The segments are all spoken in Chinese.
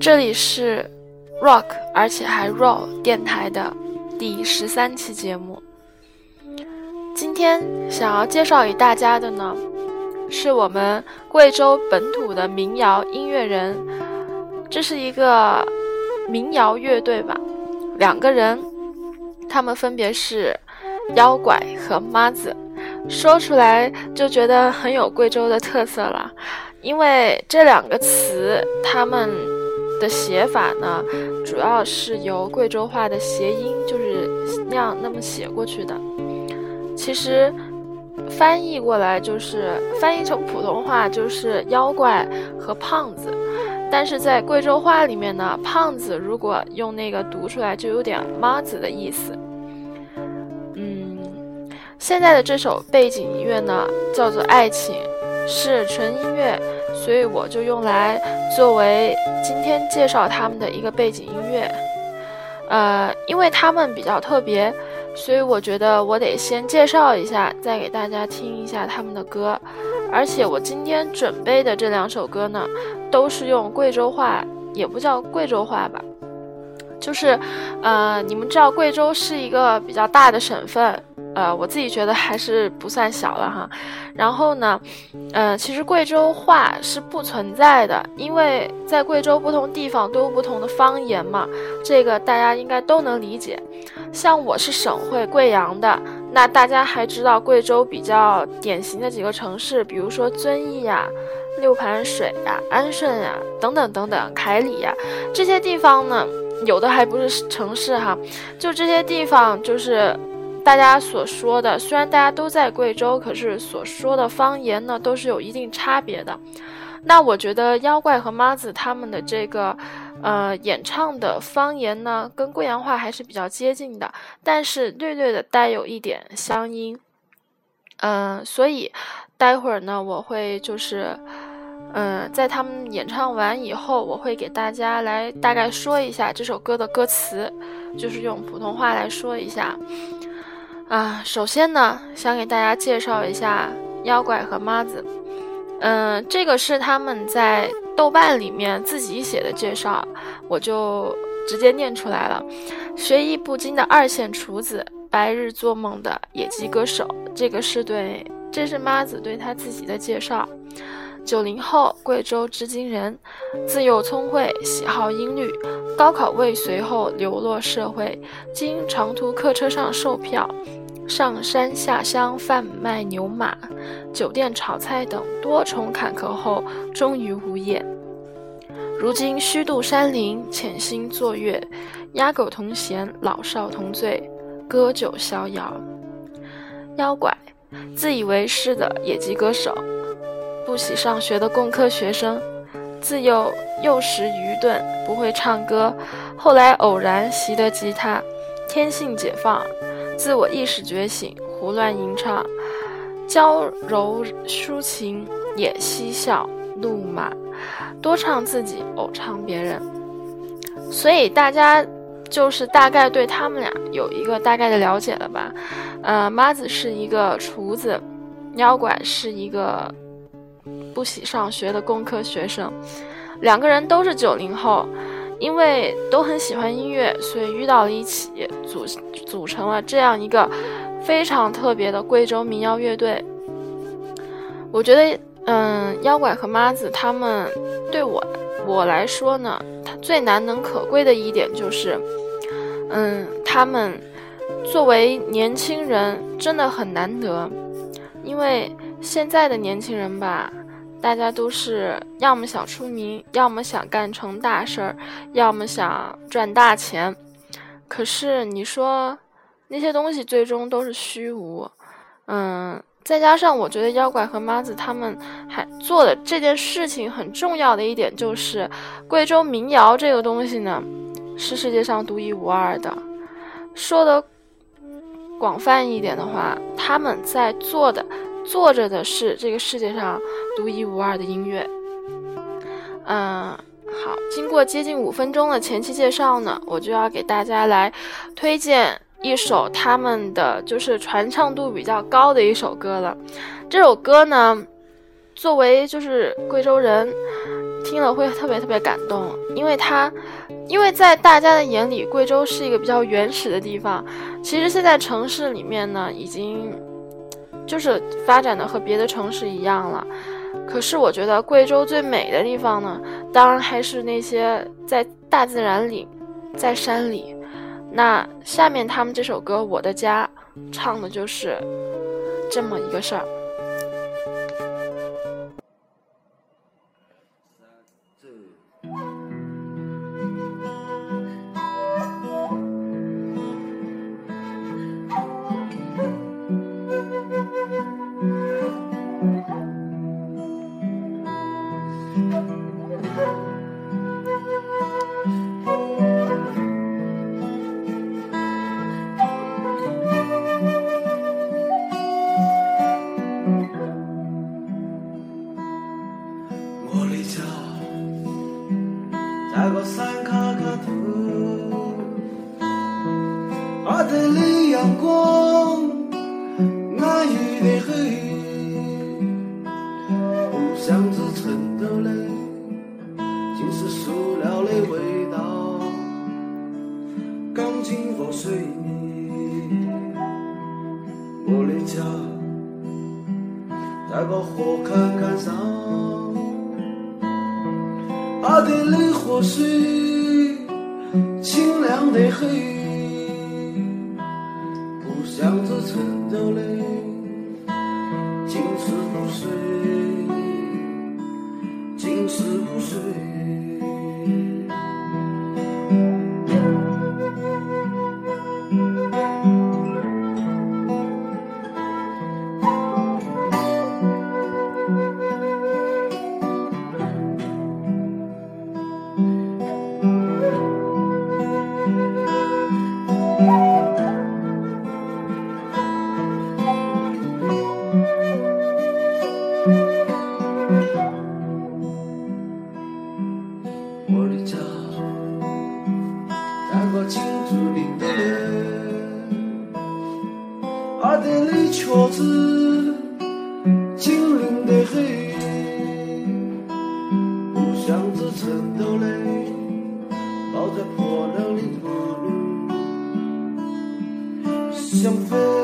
这里是 Rock，而且还 Raw 电台的第十三期节目。今天想要介绍给大家的呢，是我们贵州本土的民谣音乐人。这是一个民谣乐队吧，两个人，他们分别是妖怪和妈子。说出来就觉得很有贵州的特色了，因为这两个词，它们。的写法呢，主要是由贵州话的谐音，就是那样那么写过去的。其实翻译过来就是翻译成普通话就是妖怪和胖子，但是在贵州话里面呢，胖子如果用那个读出来就有点妈子的意思。现在的这首背景音乐呢，叫做《爱情》，是纯音乐。所以我就用来作为今天介绍他们的一个背景音乐，呃，因为他们比较特别，所以我觉得我得先介绍一下，再给大家听一下他们的歌。而且我今天准备的这两首歌呢，都是用贵州话，也不叫贵州话吧，就是，呃，你们知道贵州是一个比较大的省份。呃，我自己觉得还是不算小了哈。然后呢，呃，其实贵州话是不存在的，因为在贵州不同地方都有不同的方言嘛，这个大家应该都能理解。像我是省会贵阳的，那大家还知道贵州比较典型的几个城市，比如说遵义呀、六盘水呀、安顺呀等等等等，凯里呀这些地方呢，有的还不是城市哈，就这些地方就是。大家所说的，虽然大家都在贵州，可是所说的方言呢，都是有一定差别的。那我觉得妖怪和妈子他们的这个，呃，演唱的方言呢，跟贵阳话还是比较接近的，但是略略的带有一点乡音。嗯，所以待会儿呢，我会就是，嗯，在他们演唱完以后，我会给大家来大概说一下这首歌的歌词，就是用普通话来说一下。啊，首先呢，想给大家介绍一下妖怪和妈子。嗯，这个是他们在豆瓣里面自己写的介绍，我就直接念出来了。学艺不精的二线厨子，白日做梦的野鸡歌手。这个是对，这是妈子对他自己的介绍。九零后，贵州织金人，自幼聪慧，喜好音律。高考未遂后流落社会，经长途客车上售票。上山下乡贩卖牛马，酒店炒菜等多重坎坷后，终于无业。如今虚度山林，潜心作乐，鸦狗同弦，老少同醉，歌酒逍遥。妖怪，自以为是的野鸡歌手，不喜上学的工科学生，自幼幼时愚钝，不会唱歌，后来偶然习得吉他，天性解放。自我意识觉醒，胡乱吟唱，娇柔抒情，也嬉笑怒骂，多唱自己，偶唱别人。所以大家就是大概对他们俩有一个大概的了解了吧？呃，妈子是一个厨子，妖怪是一个不喜上学的工科学生，两个人都是九零后。因为都很喜欢音乐，所以遇到了一起，组组成了这样一个非常特别的贵州民谣乐队。我觉得，嗯，妖怪和妈子他们对我我来说呢，他最难能可贵的一点就是，嗯，他们作为年轻人真的很难得，因为现在的年轻人吧。大家都是要么想出名，要么想干成大事儿，要么想赚大钱。可是你说那些东西最终都是虚无。嗯，再加上我觉得妖怪和妈子他们还做的这件事情很重要的一点就是，贵州民谣这个东西呢，是世界上独一无二的。说的广泛一点的话，他们在做的。做着的是这个世界上独一无二的音乐。嗯，好，经过接近五分钟的前期介绍呢，我就要给大家来推荐一首他们的就是传唱度比较高的一首歌了。这首歌呢，作为就是贵州人，听了会特别特别感动，因为它，因为在大家的眼里，贵州是一个比较原始的地方。其实现在城市里面呢，已经就是发展的和别的城市一样了。可是我觉得贵州最美的地方呢，当然还是那些在大自然里，在山里。那下面他们这首歌《我的家》，唱的就是这么一个事儿。在水。想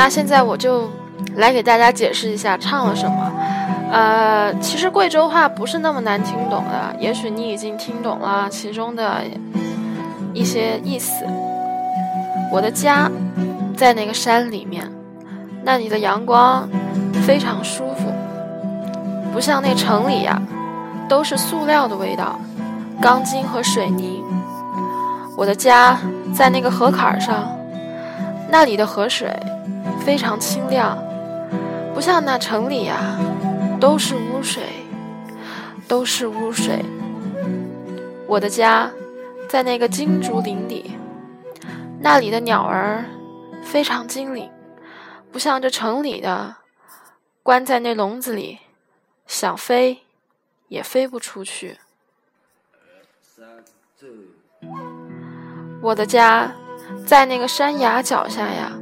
那现在我就。来给大家解释一下唱了什么。呃，其实贵州话不是那么难听懂的，也许你已经听懂了其中的一些意思。我的家在那个山里面，那里的阳光非常舒服，不像那城里呀，都是塑料的味道，钢筋和水泥。我的家在那个河坎上，那里的河水非常清亮。不像那城里呀，都是污水，都是污水。我的家在那个金竹林里，那里的鸟儿非常精灵，不像这城里的，关在那笼子里，想飞也飞不出去。我的家在那个山崖脚下呀，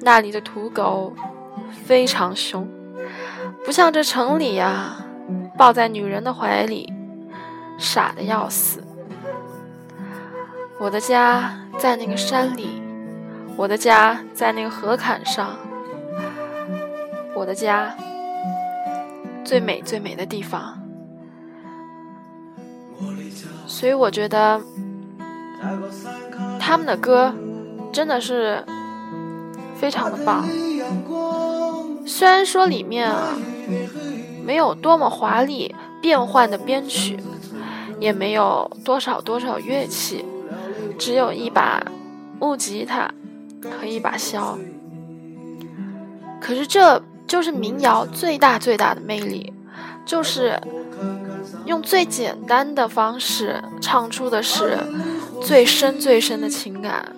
那里的土狗非常凶，不像这城里呀，抱在女人的怀里，傻的要死。我的家在那个山里，我的家在那个河坎上，我的家最美最美的地方，所以我觉得。他们的歌真的是非常的棒，虽然说里面啊没有多么华丽变换的编曲，也没有多少多少乐器，只有一把木吉他和一把箫，可是这就是民谣最大最大的魅力，就是用最简单的方式唱出的是。最深最深的情感，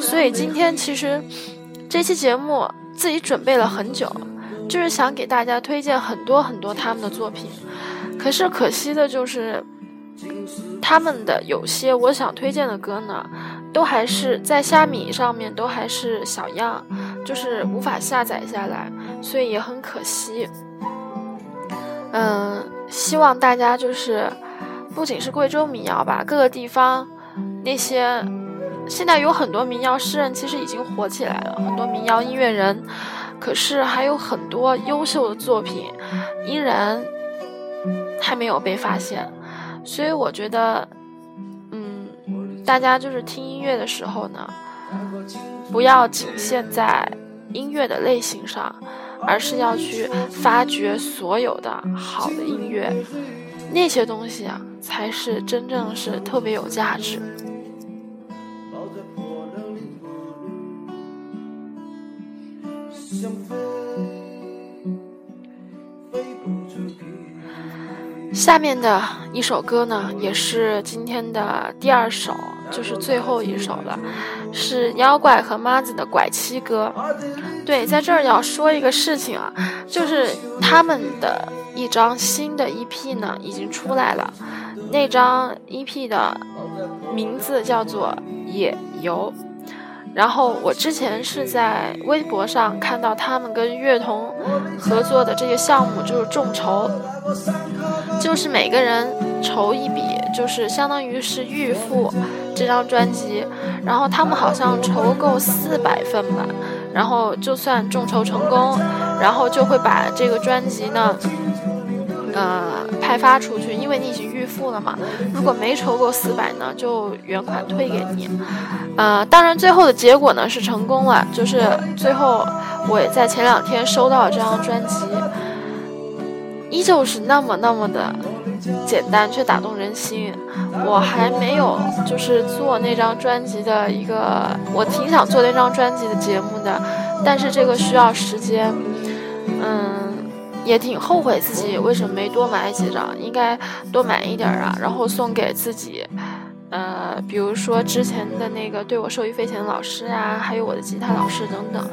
所以今天其实这期节目自己准备了很久，就是想给大家推荐很多很多他们的作品。可是可惜的就是，他们的有些我想推荐的歌呢，都还是在虾米上面都还是小样，就是无法下载下来，所以也很可惜。嗯，希望大家就是不仅是贵州民谣吧，各个地方。那些现在有很多民谣诗人，其实已经火起来了，很多民谣音乐人，可是还有很多优秀的作品依然还没有被发现。所以我觉得，嗯，大家就是听音乐的时候呢，不要仅限在音乐的类型上，而是要去发掘所有的好的音乐，那些东西啊，才是真正是特别有价值。下面的一首歌呢，也是今天的第二首，就是最后一首了，是妖怪和妈子的拐妻歌。对，在这儿要说一个事情啊，就是他们的一张新的 EP 呢已经出来了，那张 EP 的名字叫做《野游》。然后我之前是在微博上看到他们跟乐童合作的这个项目，就是众筹，就是每个人筹一笔，就是相当于是预付这张专辑。然后他们好像筹够四百份吧，然后就算众筹成功，然后就会把这个专辑呢。呃，派发出去，因为你已经预付了嘛。如果没筹够四百呢，就原款退给你。呃，当然最后的结果呢是成功了，就是最后我也在前两天收到了这张专辑，依旧是那么那么的简单却打动人心。我还没有就是做那张专辑的一个，我挺想做那张专辑的节目的，但是这个需要时间，嗯。也挺后悔自己为什么没多买几张，应该多买一点啊，然后送给自己，呃，比如说之前的那个对我受益匪浅的老师呀，还有我的吉他老师等等，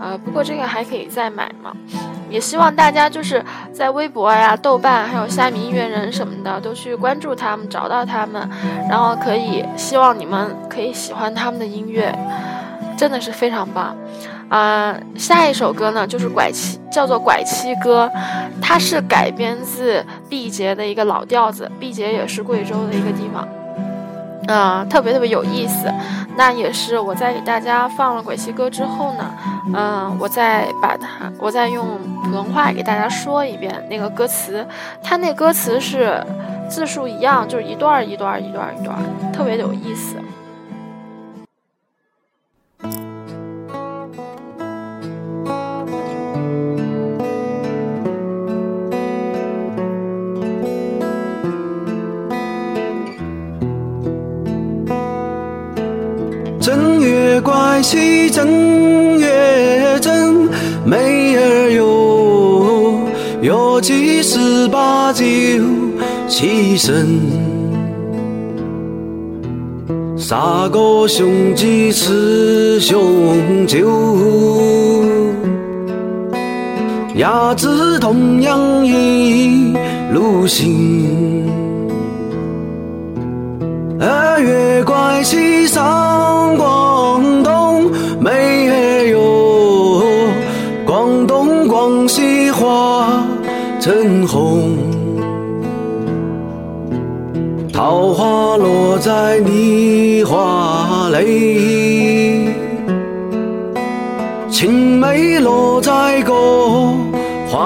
呃，不过这个还可以再买嘛。也希望大家就是在微博呀、豆瓣还有虾米音乐人什么的都去关注他们，找到他们，然后可以希望你们可以喜欢他们的音乐，真的是非常棒。啊，下一首歌呢，就是拐七，叫做《拐七歌》，它是改编自毕节的一个老调子。毕节也是贵州的一个地方，嗯，特别特别有意思。那也是我在给大家放了《拐七歌》之后呢，嗯，我再把它，我再用普通话给大家说一遍那个歌词。它那歌词是字数一样，就是一段一段一段一段，特别有意思。正月正，妹儿哟，约几十把酒齐身。三个兄弟吃雄酒，鸭子同样一路行。二月怪气上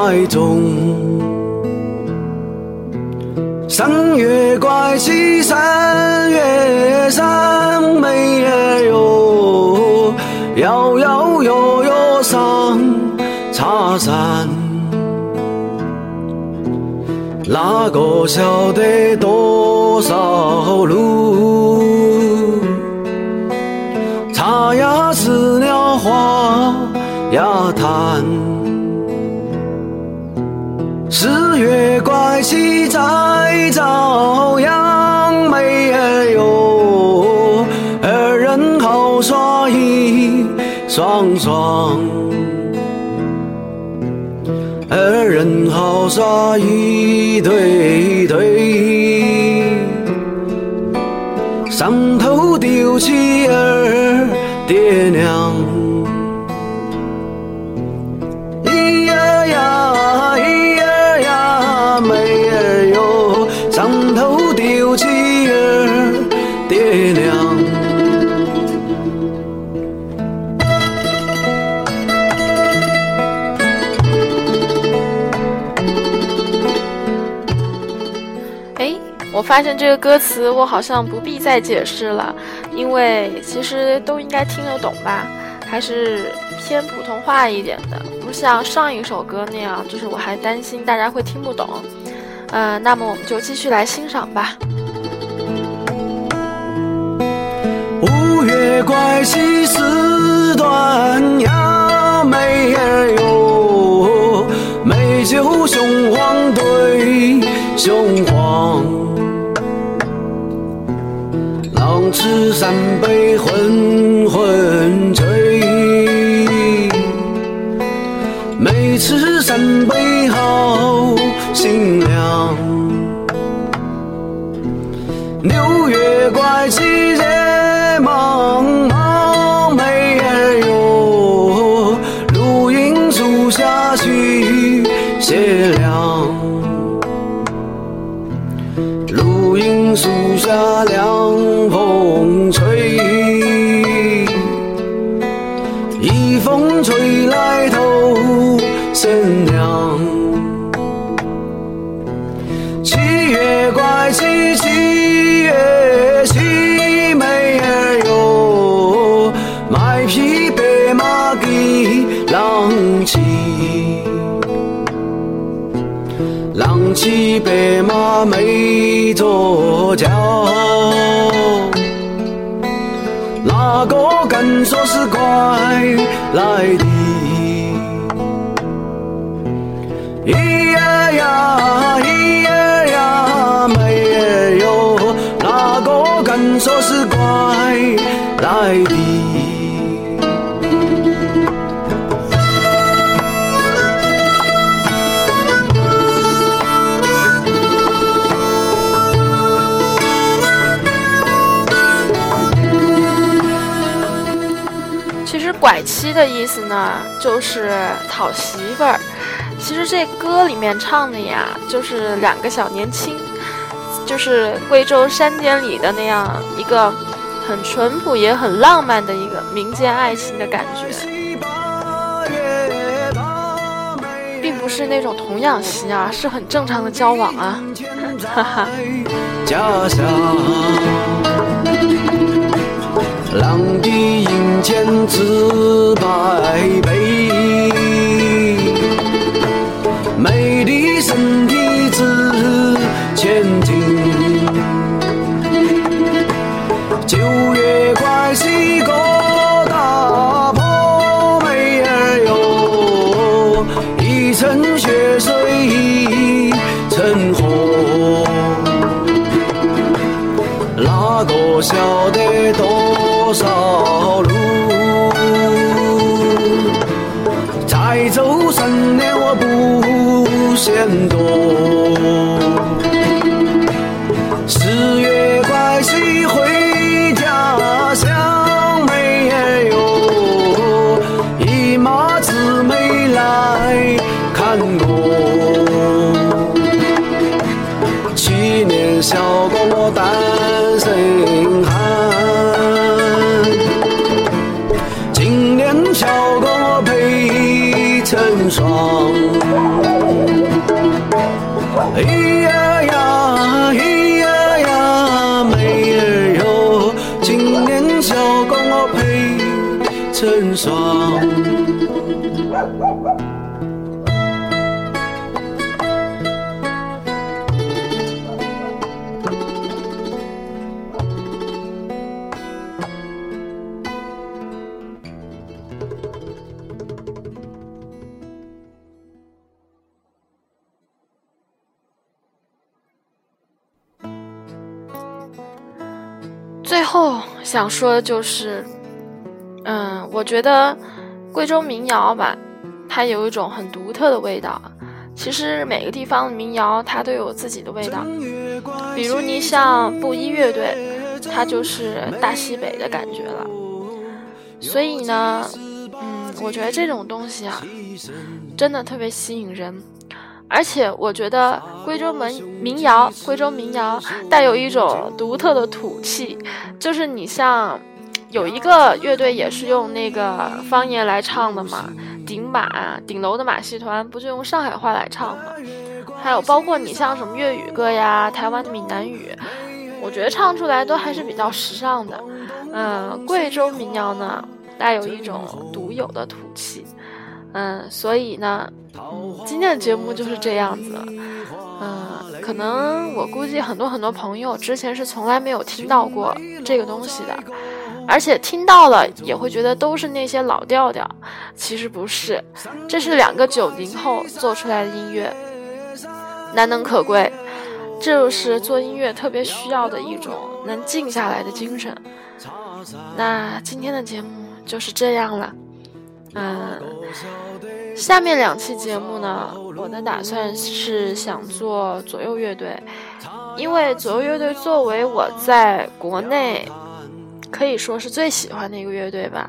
怀中。三月怪气三月上，没有摇摇悠悠上茶山。哪个晓得多少路？茶呀吃了花呀谈。月怪气在朝阳，没有二人好耍一双双。二人好耍一对对，上头丢弃儿爹娘。发现这个歌词，我好像不必再解释了，因为其实都应该听得懂吧，还是偏普通话一点的，不像上一首歌那样，就是我还担心大家会听不懂。嗯，那么我们就继续来欣赏吧。五月怪气四端呀，妹儿哟，美酒雄黄对雄黄。吃三杯昏昏醉，每吃三杯白马没坐轿。哪个敢说是怪来？其实拐妻的意思呢，就是讨媳妇儿。其实这歌里面唱的呀，就是两个小年轻，就是贵州山间里的那样一个很淳朴也很浪漫的一个民间爱情的感觉，并不是那种童养媳啊，是很正常的交往啊，哈哈。狼的银钱自百倍，成双。最后想说的就是，嗯，我觉得贵州民谣吧，它有一种很独特的味道。其实每个地方的民谣它都有自己的味道，比如你像布衣乐队，它就是大西北的感觉了。所以呢，嗯，我觉得这种东西啊，真的特别吸引人。而且我觉得贵州民民谣，贵州民谣带有一种独特的土气，就是你像有一个乐队也是用那个方言来唱的嘛，顶马顶楼的马戏团不就用上海话来唱吗？还有包括你像什么粤语歌呀、台湾的闽南语，我觉得唱出来都还是比较时尚的。嗯，贵州民谣呢带有一种独有的土气，嗯，所以呢。今天的节目就是这样子，嗯，可能我估计很多很多朋友之前是从来没有听到过这个东西的，而且听到了也会觉得都是那些老调调，其实不是，这是两个九零后做出来的音乐，难能可贵，这就是做音乐特别需要的一种能静下来的精神。那今天的节目就是这样了，嗯。下面两期节目呢，我的打算是想做左右乐队，因为左右乐队作为我在国内可以说是最喜欢的一个乐队吧。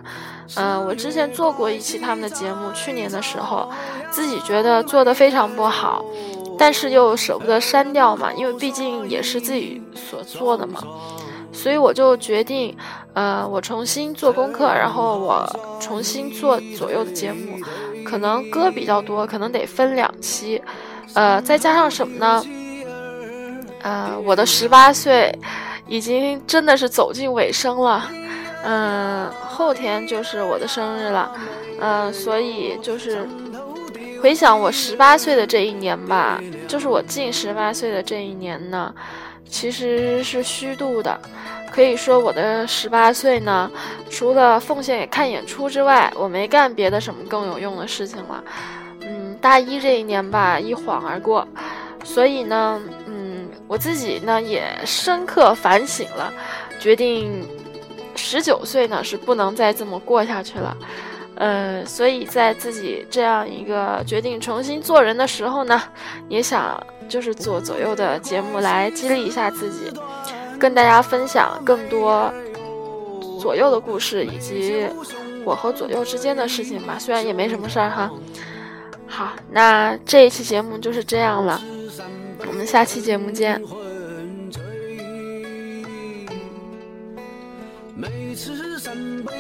嗯、我之前做过一期他们的节目，去年的时候，自己觉得做的非常不好，但是又舍不得删掉嘛，因为毕竟也是自己所做的嘛。所以我就决定，呃，我重新做功课，然后我重新做左右的节目，可能歌比较多，可能得分两期，呃，再加上什么呢？呃，我的十八岁已经真的是走进尾声了，嗯、后天就是我的生日了，嗯、所以就是回想我十八岁的这一年吧，就是我近十八岁的这一年呢。其实是虚度的，可以说我的十八岁呢，除了奉献给看演出之外，我没干别的什么更有用的事情了。嗯，大一这一年吧，一晃而过，所以呢，我自己呢也深刻反省了，决定十九岁呢是不能再这么过下去了。呃，所以在自己这样一个决定重新做人的时候呢，也想就是做左右的节目来激励一下自己，跟大家分享更多左右的故事以及我和左右之间的事情吧。虽然也没什么事儿哈。好，那这一期节目就是这样了，我们下期节目见。每次三杯，